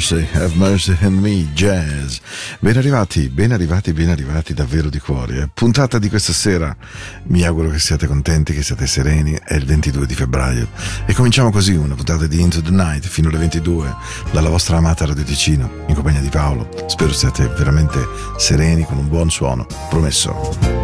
Mercy, have mercy on me, jazz. Ben arrivati, ben arrivati, ben arrivati davvero di cuore. Eh. Puntata di questa sera, mi auguro che siate contenti, che siate sereni, è il 22 di febbraio. E cominciamo così una puntata di Into the Night fino alle 22 dalla vostra amata Radio Ticino, in compagnia di Paolo. Spero siate veramente sereni con un buon suono, promesso.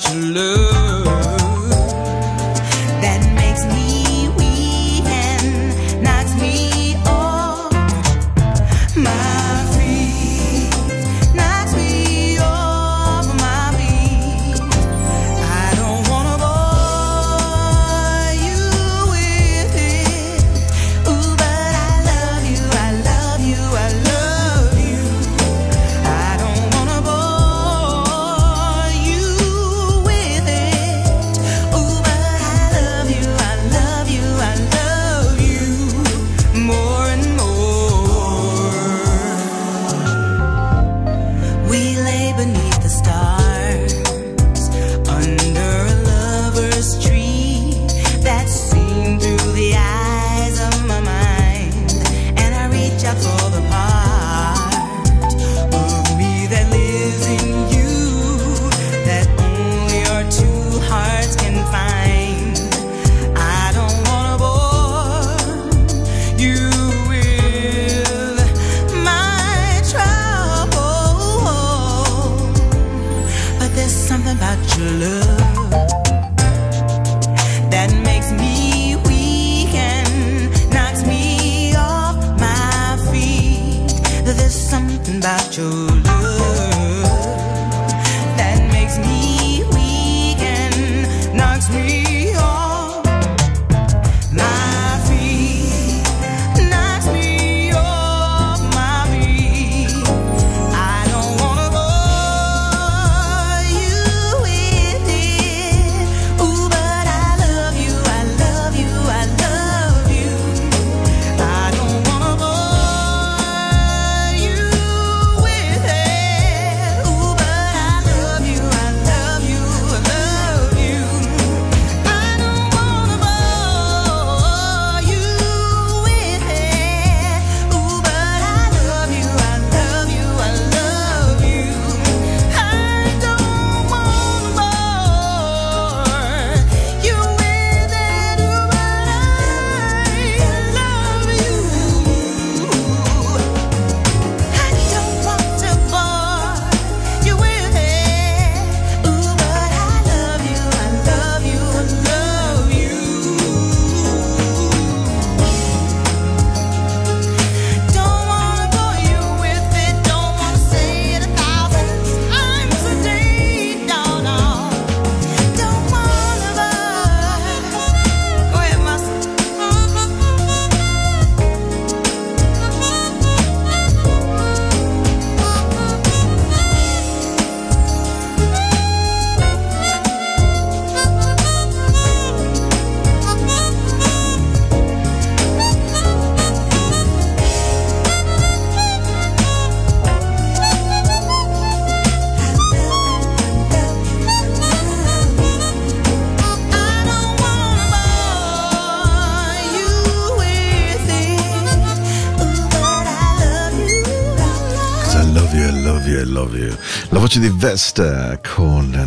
you love. Voce di Vesta con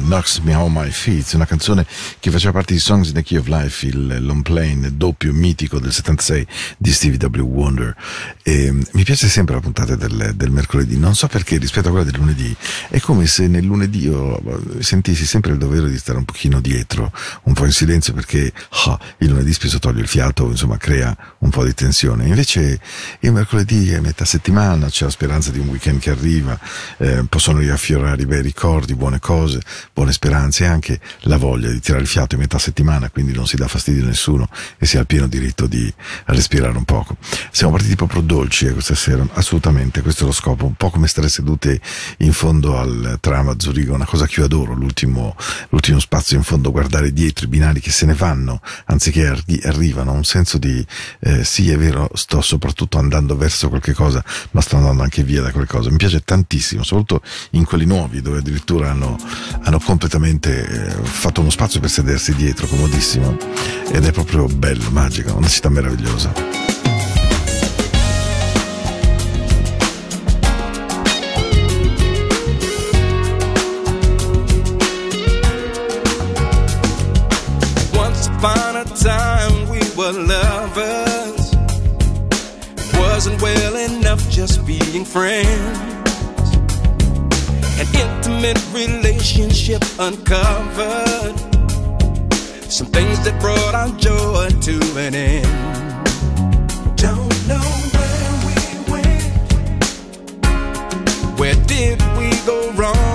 Knocks Me On My Feet, una canzone che faceva parte di Songs in the Key of Life, il long plane doppio mitico del 76 di Stevie W. Wonder. E mi piace sempre la puntata del, del, mercoledì, non so perché rispetto a quella del lunedì, è come se nel lunedì io sentissi sempre il dovere di stare un pochino dietro, un po' in silenzio perché oh, il lunedì spesso toglie il fiato, insomma crea un po' di tensione. Invece il mercoledì è metà settimana, c'è la speranza di un weekend che arriva, eh, possono riaffiorare i bei ricordi, buone cose, buone speranze e anche la voglia di tirare il fiato in metà settimana, quindi non si dà fastidio a nessuno e si ha il pieno diritto di respirare un poco. Siamo partiti proprio dolci eh, questa sera, assolutamente, questo è lo scopo, un po' come stare seduti in fondo al tram a Zurigo, una cosa che io adoro, l'ultimo, l'ultimo spazio in fondo, guardare dietro i binari che se ne vanno, anziché arri- arrivano, un senso di eh, sì è vero, sto soprattutto andando verso qualche cosa, ma sto andando anche via da qualche cosa. Mi piace tantissimo, soprattutto in quelli nuovi dove addirittura hanno, hanno completamente eh, fatto uno spazio per sedersi dietro, comodissimo, ed è proprio bello, magico, una città meravigliosa. time we were lovers wasn't well enough just being friends intimate relationship uncovered. Some things that brought our joy to an end. Don't know where we went. Where did we go wrong?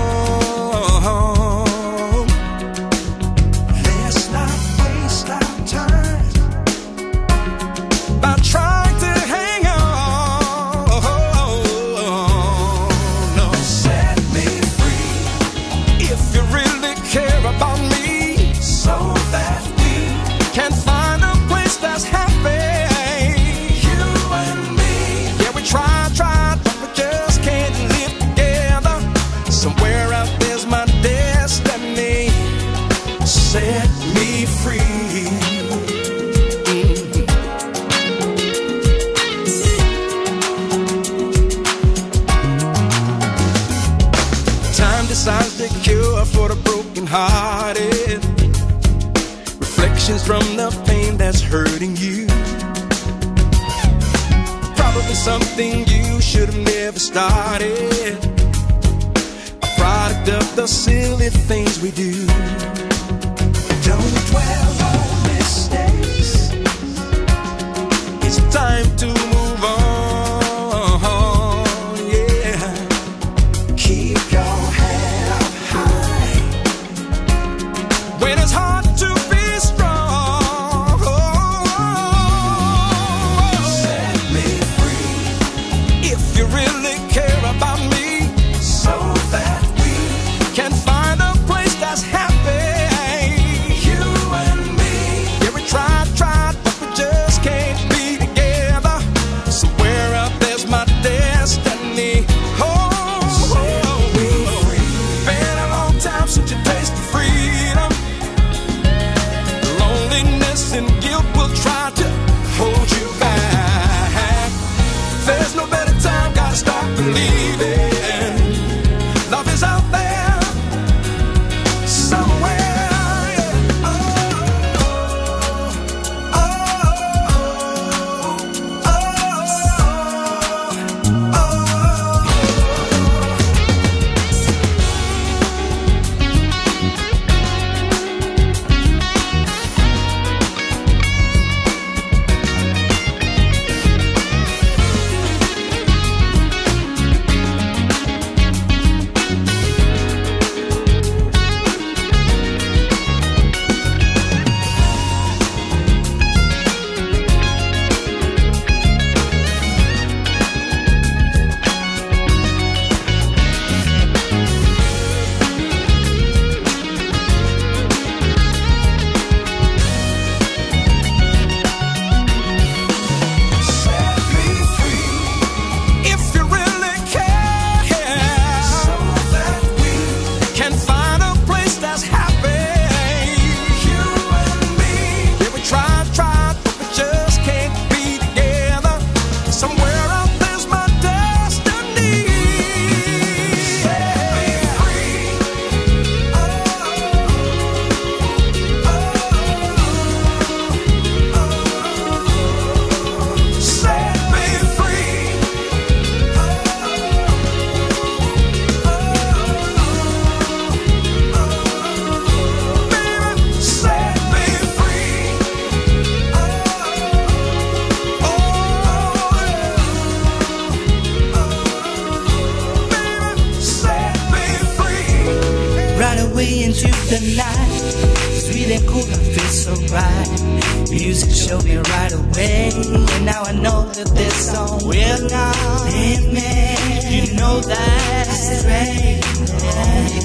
Started. A product of the silly things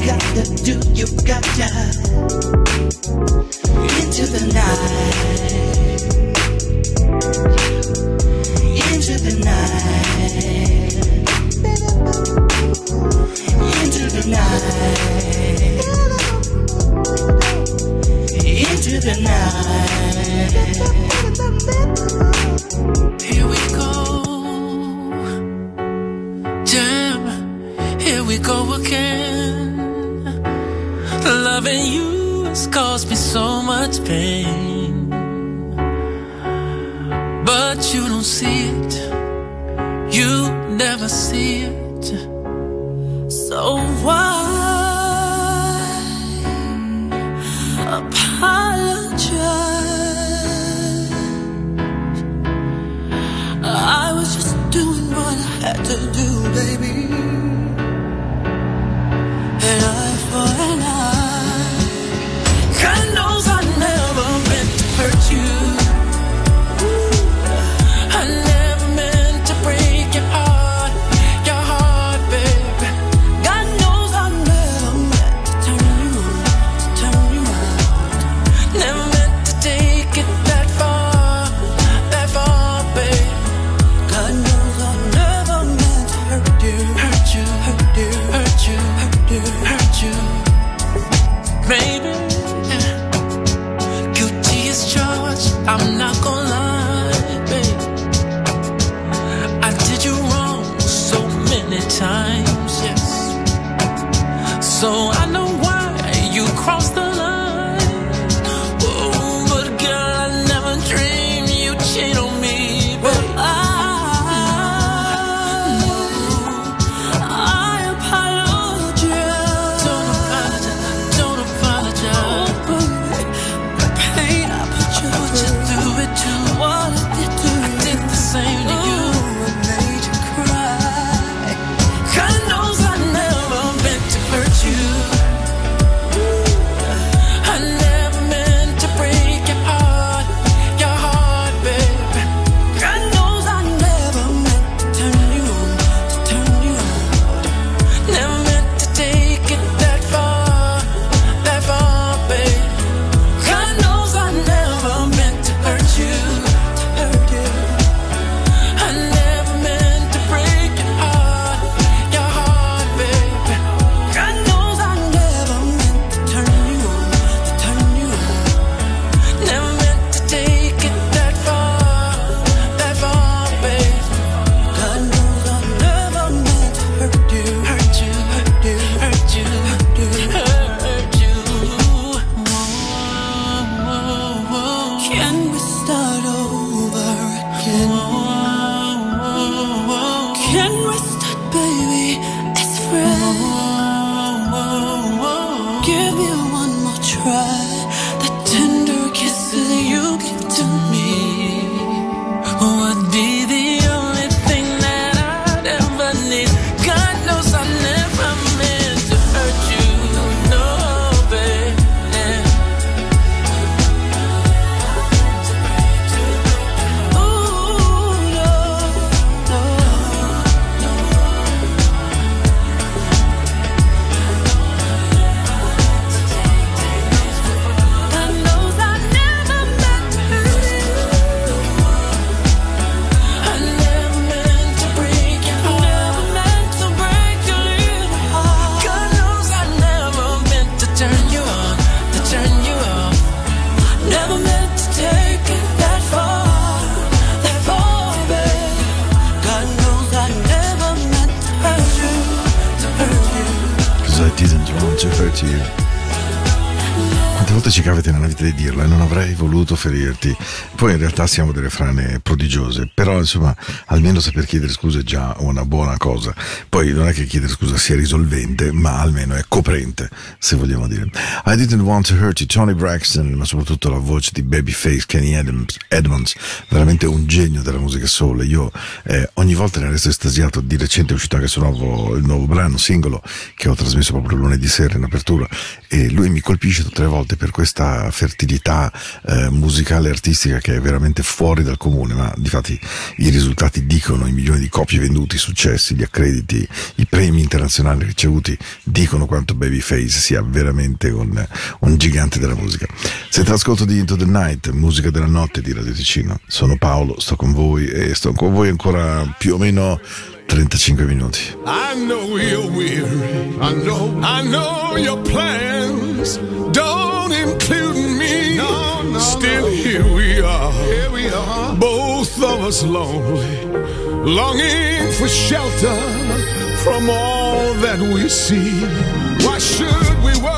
gotta do, you gotta into the night, into the night, into the night, into the night. Voluto ferirti. Poi in realtà siamo delle frane prodigiose, però insomma almeno saper chiedere scusa è già una buona cosa. Poi non è che chiedere scusa sia risolvente, ma almeno è coprente, se vogliamo dire. I didn't want to hurt you, Tony Braxton, ma soprattutto la voce di Babyface Kenny Adams, Edmonds, veramente un genio della musica soul. Io eh, ogni volta ne resto estasiato. Di recente è uscito anche il nuovo, il nuovo brano, singolo, che ho trasmesso proprio lunedì sera in apertura e lui mi colpisce tutte le volte per questa fertilità eh, musicale e artistica che è veramente fuori dal comune, ma difatti i risultati dicono, i milioni di copie vendute, i successi, gli accrediti, i premi internazionali ricevuti dicono quanto Babyface sia veramente un, un gigante della musica. Siete all'ascolto di Into the Night, musica della notte di Radio Ticino. Sono Paolo, sto con voi e sto con voi ancora più o meno 35 minuti. I know you're weary. I know. I know your plans don't include me. No, no. Still here we are. Here we are. Both of us lonely, longing for shelter from all that we see. Why should we worry?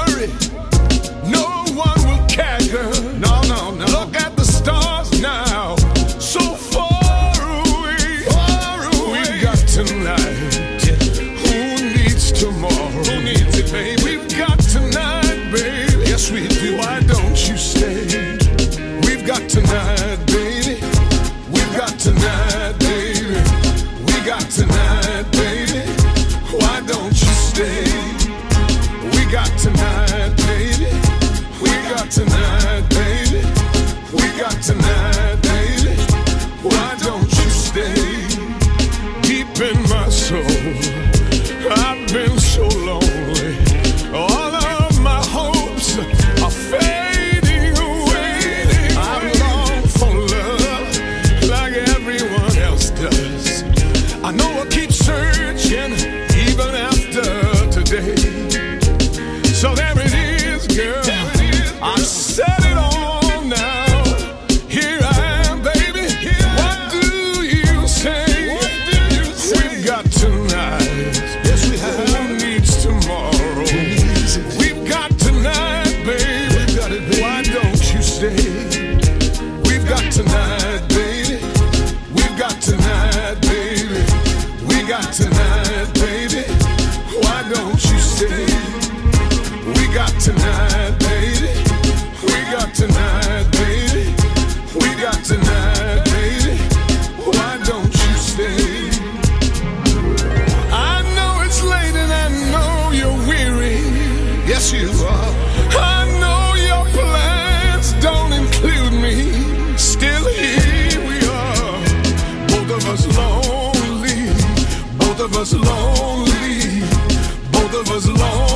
Of us lonely. Both of us lonely.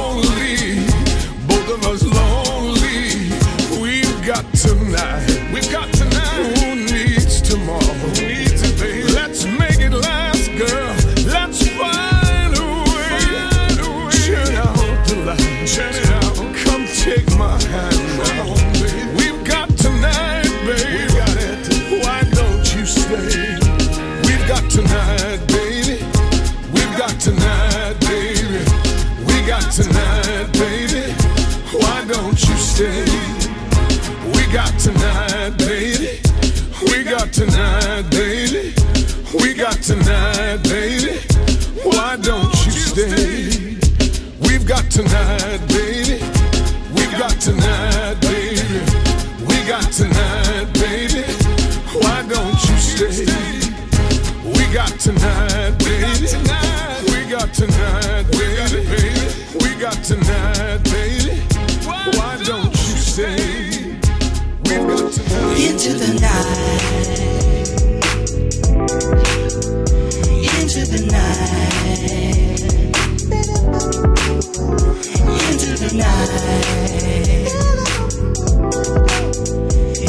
Night.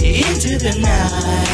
Into the night.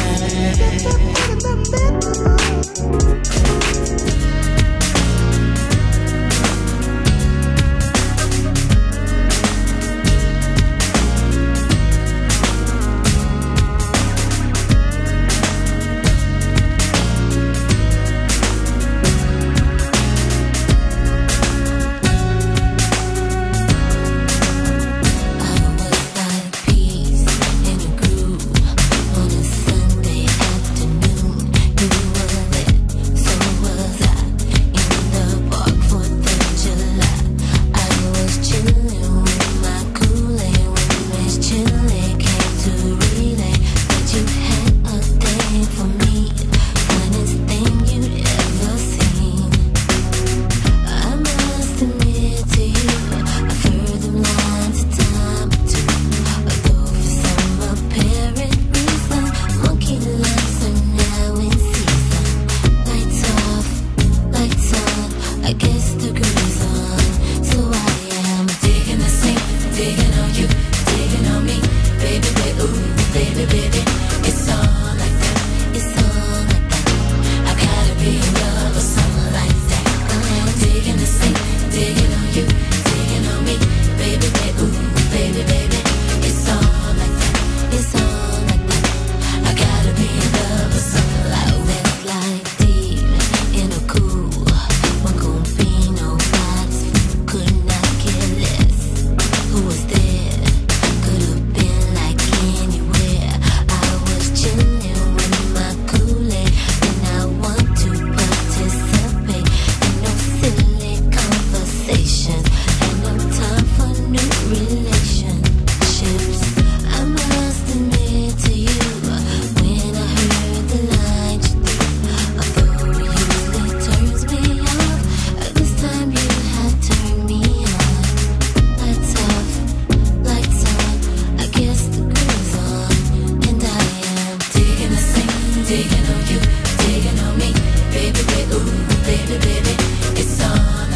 digging on you, digging on me, baby, baby, ooh, baby, baby, it's on.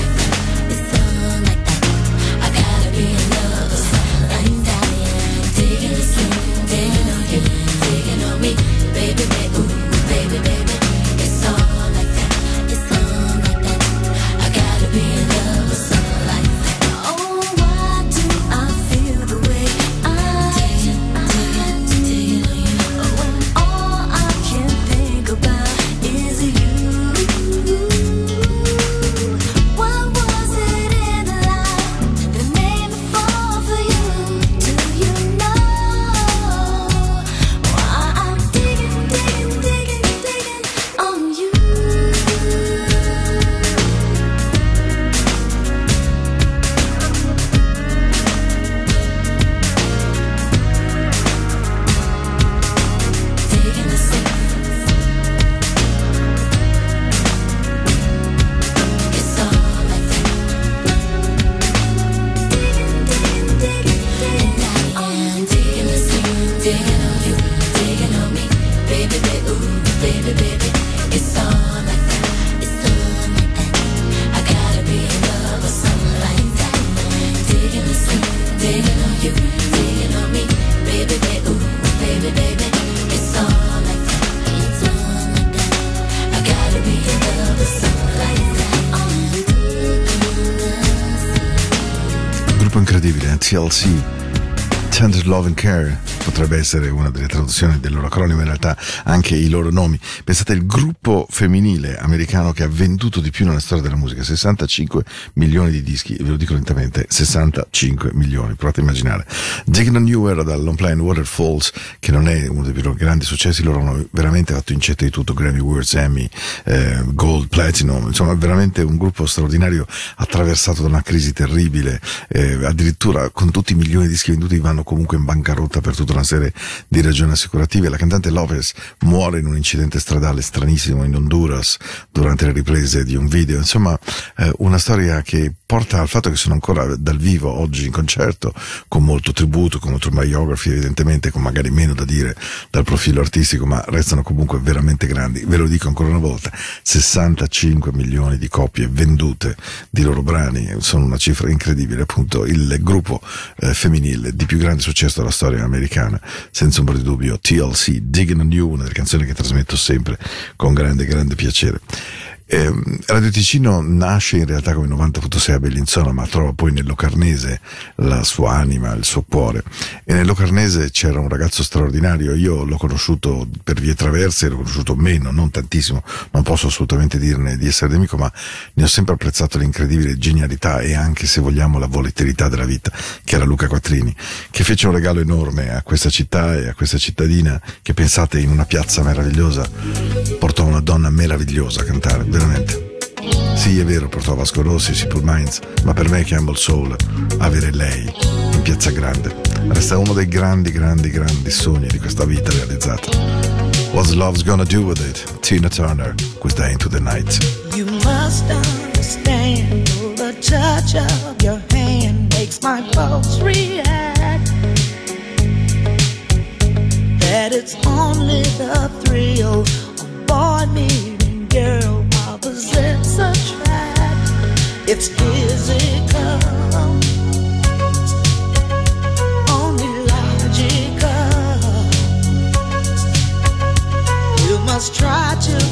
Essere una delle traduzioni del loro acronimo, in realtà anche i loro nomi. Pensate, il gruppo femminile americano che ha venduto di più nella storia della musica, 65 milioni di dischi, ve lo dico lentamente, 65 milioni, provate a immaginare. You era dal long play Waterfalls, che non è uno dei più grandi successi, loro hanno veramente fatto incetta di tutto, Grammy Awards, Emmy, eh, Gold, Platinum, insomma veramente un gruppo straordinario attraversato da una crisi terribile, eh, addirittura con tutti i milioni di dischi venduti vanno comunque in bancarotta per tutta una serie di ragioni assicurative. La cantante Lopez muore in un incidente stradale stranissimo in Honduras durante le riprese di un video. Insomma, eh, una storia che porta al fatto che sono ancora dal vivo oggi in concerto, con molto tributo, con molto biography evidentemente, con magari meno da dire dal profilo artistico, ma restano comunque veramente grandi. Ve lo dico ancora una volta, 65 milioni di copie vendute di loro brani, sono una cifra incredibile, appunto il gruppo eh, femminile di più grande successo della storia americana, senza ombra di dubbio, TLC, Digging on You, una delle canzoni che trasmetto sempre con grande, grande piacere. Eh, Radio Ticino nasce in realtà come 90.6 a Bellinzona, ma trova poi nel Locarnese la sua anima, il suo cuore. E nel Locarnese c'era un ragazzo straordinario, io l'ho conosciuto per vie traverse, l'ho conosciuto meno, non tantissimo, non posso assolutamente dirne di essere nemico, ma ne ho sempre apprezzato l'incredibile genialità e anche, se vogliamo, la volatilità della vita, che era Luca Quattrini, che fece un regalo enorme a questa città e a questa cittadina, che pensate in una piazza meravigliosa, portò una donna meravigliosa a cantare veramente. Sì, è vero, portò Vasco Rossi, Simple Minds, ma per me Campbell Soul, avere lei in Piazza Grande, resta uno dei grandi, grandi, grandi sogni di questa vita realizzata. What's Love's Gonna Do With It? Tina Turner, questa è Into the Night. You must understand the touch of your hand makes my pulse react. That it's only the thrill of boy meeting girl. It's physical, only logical. You must try to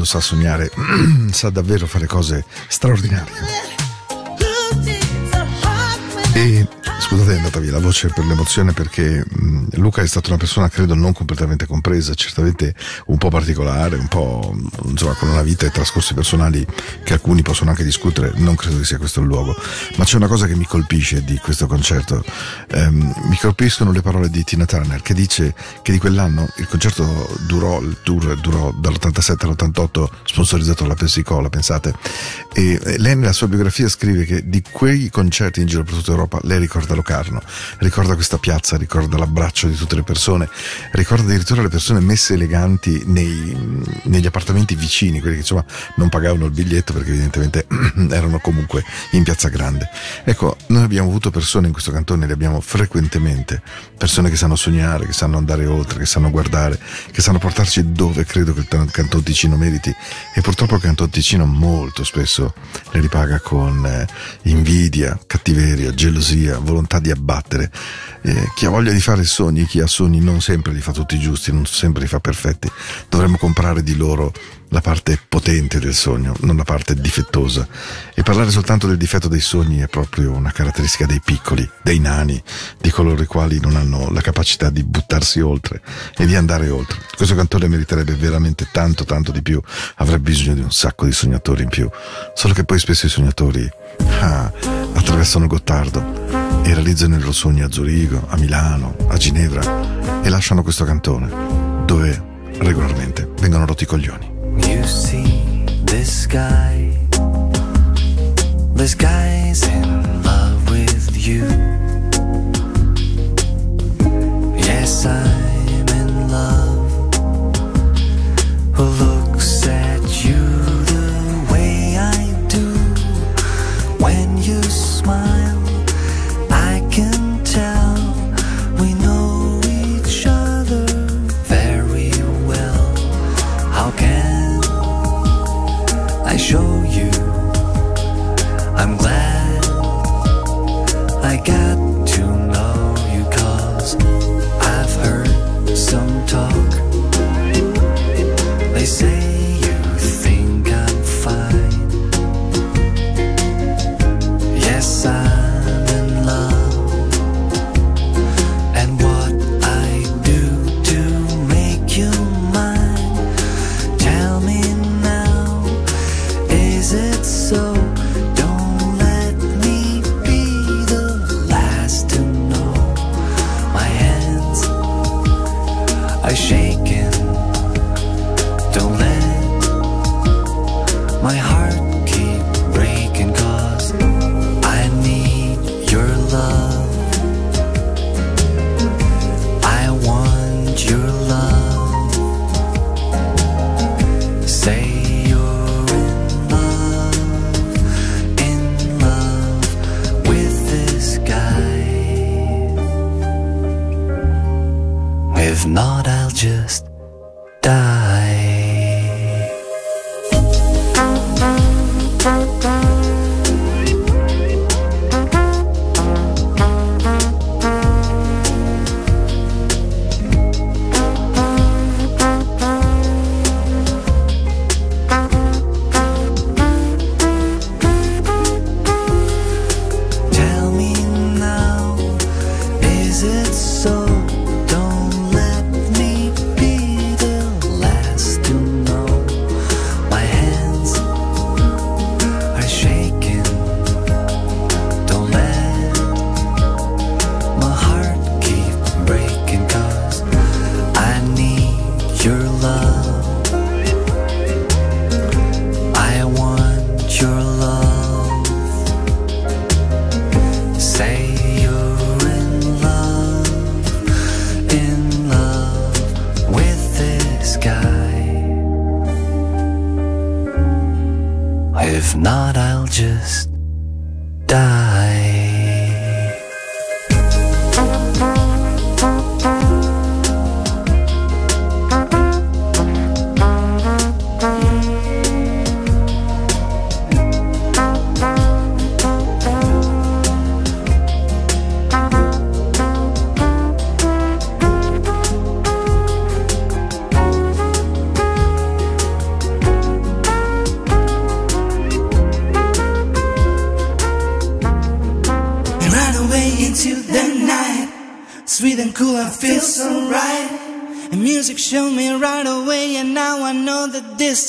quando sa sognare sa davvero fare cose straordinarie. E scusate è andata via la voce per l'emozione perché mh, Luca è stata una persona credo non completamente compresa, certamente un po' particolare, un po' insomma con una vita e trascorsi personali che alcuni possono anche discutere, non credo che sia questo il luogo, ma c'è una cosa che mi colpisce di questo concerto, Ehm, mi colpiscono le parole di Tina Turner che dice che di quell'anno il concerto durò, il tour durò dall'87 all'88 sponsorizzato dalla Pepsi Cola, pensate, e eh, lei nella sua biografia scrive che di quei concerti in giro per tutta Europa lei ricorda Locarno, ricorda questa piazza, ricorda l'abbraccio di tutte le persone, ricorda addirittura le persone messe eleganti nei- negli appartamenti vicini, quelli che insomma non pagavano il biglietto perché evidentemente erano comunque in piazza grande. Ecco, noi abbiamo avuto persone in questo cantone, le abbiamo frequentemente, persone che sanno sognare, che sanno andare oltre, che sanno guardare, che sanno portarci dove credo che il Canton Ticino meriti e purtroppo il Canton Ticino molto spesso le ripaga con eh, invidia, cattiveria, gelosia, volontà di abbattere. Eh, chi ha voglia di fare sogni, chi ha sogni non sempre li fa tutti giusti, non sempre li fa perfetti. Dovremmo comprare di loro la parte potente del sogno, non la parte difettosa. E parlare soltanto del difetto dei sogni è proprio una caratteristica dei piccoli, dei nani, di coloro i quali non hanno la capacità di buttarsi oltre e di andare oltre. Questo cantore meriterebbe veramente tanto, tanto di più, avrebbe bisogno di un sacco di sognatori in più. Solo che poi spesso i sognatori ah, attraversano Gottardo e realizzano i loro sogni a Zurigo, a Milano, a Ginevra e lasciano questo cantone dove regolarmente vengono rotti i coglioni. You see this guy, this guy's in love with you. Yes, I'm If not, I'll just die.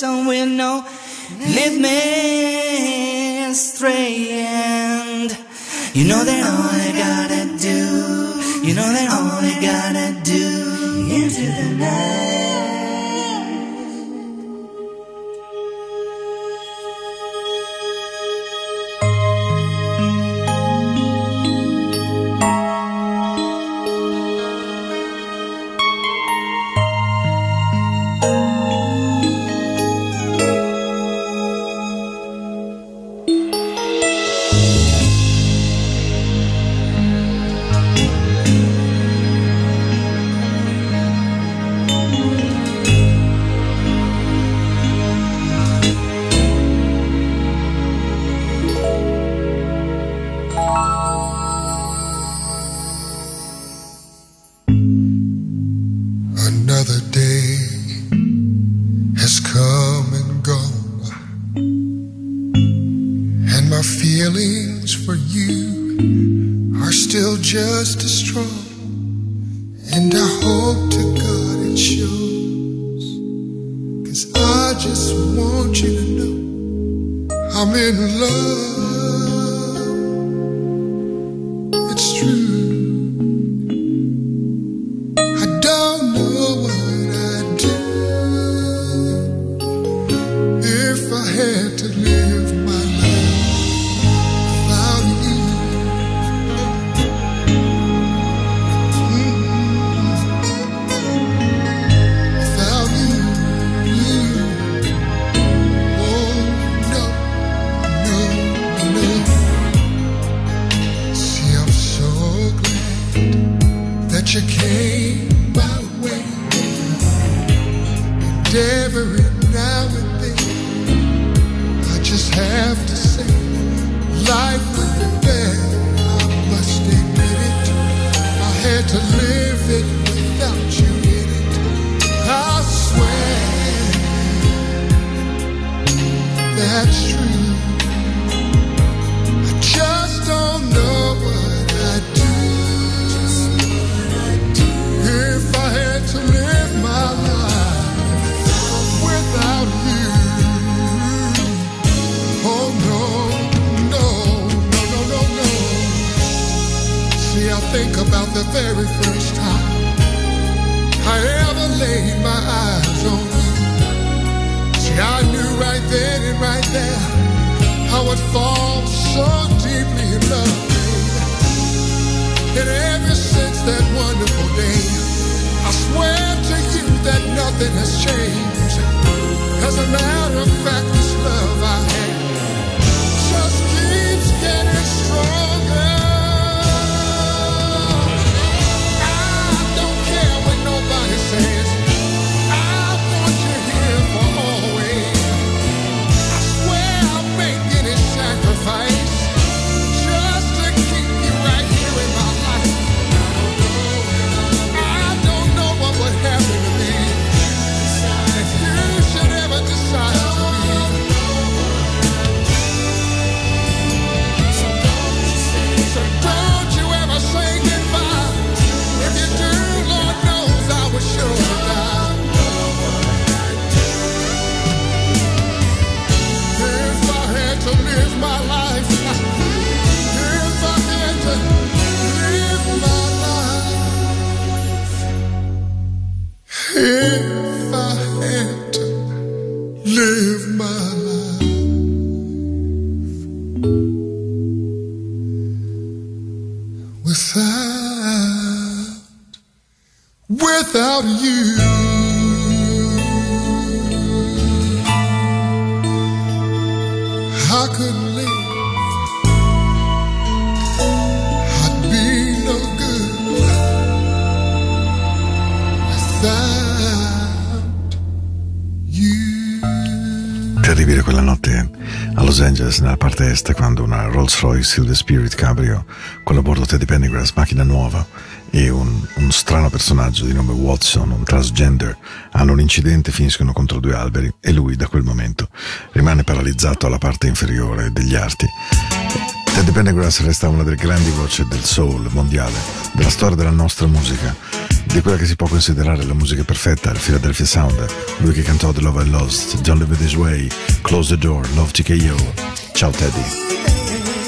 person with no. Live me straight and you know that just destroy. that wonderful day. I swear to you that nothing has changed. As a matter of fact, this love. Rolls-Royce Hill the Spirit Cabrio con a bordo Teddy Pendergrass, macchina nuova, e un, un, strano personaggio di nome Watson, un transgender, hanno un incidente, finiscono contro due alberi e lui da quel momento rimane paralizzato alla parte inferiore degli arti. Teddy Pendergrass resta una delle grandi voci del soul mondiale, della storia della nostra musica, di quella che si può considerare la musica perfetta, il Philadelphia Sound, lui che cantò The Love I Lost, John Live This Way, Close the Door, Love TKO. Ciao Teddy.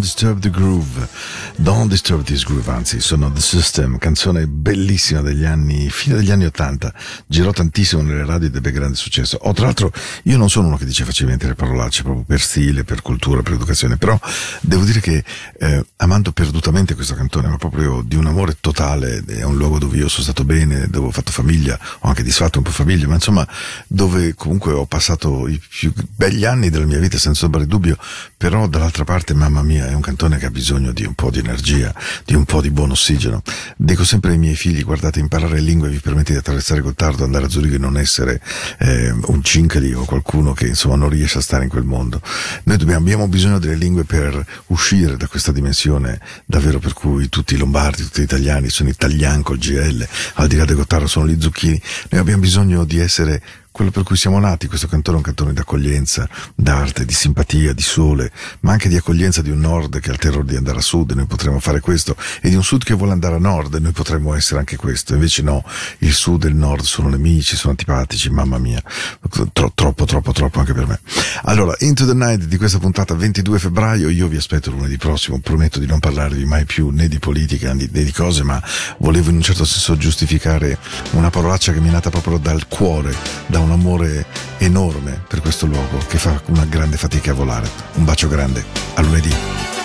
Don't Disturb the Groove. Don't Disturb This Groove, anzi, sono The System, canzone bellissima degli anni, fine degli anni Ottanta, girò tantissimo nelle radio ed ebbe grande successo. Oh, tra l'altro, io non sono uno che dice facilmente le parolacce, proprio per stile, per cultura, per educazione, però devo dire che eh, amando perdutamente questo cantone, ma proprio di un amore totale, è un luogo dove io sono stato bene, dove ho fatto famiglia, ho anche disfatto un po' famiglia, ma insomma, dove comunque ho passato i più begli anni della mia vita senza ombra di dubbio, però dall'altra parte, mamma mia, è un cantone che ha bisogno di un po' di energia, di un po' di buon ossigeno. Dico sempre ai miei figli, guardate, imparare lingue vi permette di attraversare Gottardo, andare a Zurigo e non essere eh, un cincali o qualcuno che insomma non riesce a stare in quel mondo. Noi dobbiamo, abbiamo bisogno delle lingue per uscire da questa dimensione davvero per cui tutti i lombardi, tutti gli italiani sono italiani col GL, al di là del Gottardo sono gli zucchini. Noi abbiamo bisogno di essere quello per cui siamo nati, questo cantone è un cantone di accoglienza, d'arte, di simpatia, di sole, ma anche di accoglienza di un nord che ha il terrore di andare a sud e noi potremmo fare questo, e di un sud che vuole andare a nord e noi potremmo essere anche questo. Invece no, il sud e il nord sono nemici, sono antipatici, mamma mia, Tro- troppo, troppo, troppo anche per me. Allora, Into the Night di questa puntata 22 febbraio, io vi aspetto lunedì prossimo, prometto di non parlarvi mai più né di politica né di cose, ma volevo in un certo senso giustificare una parolaccia che mi è nata proprio dal cuore, da un amore enorme per questo luogo che fa una grande fatica a volare. Un bacio grande, a lunedì.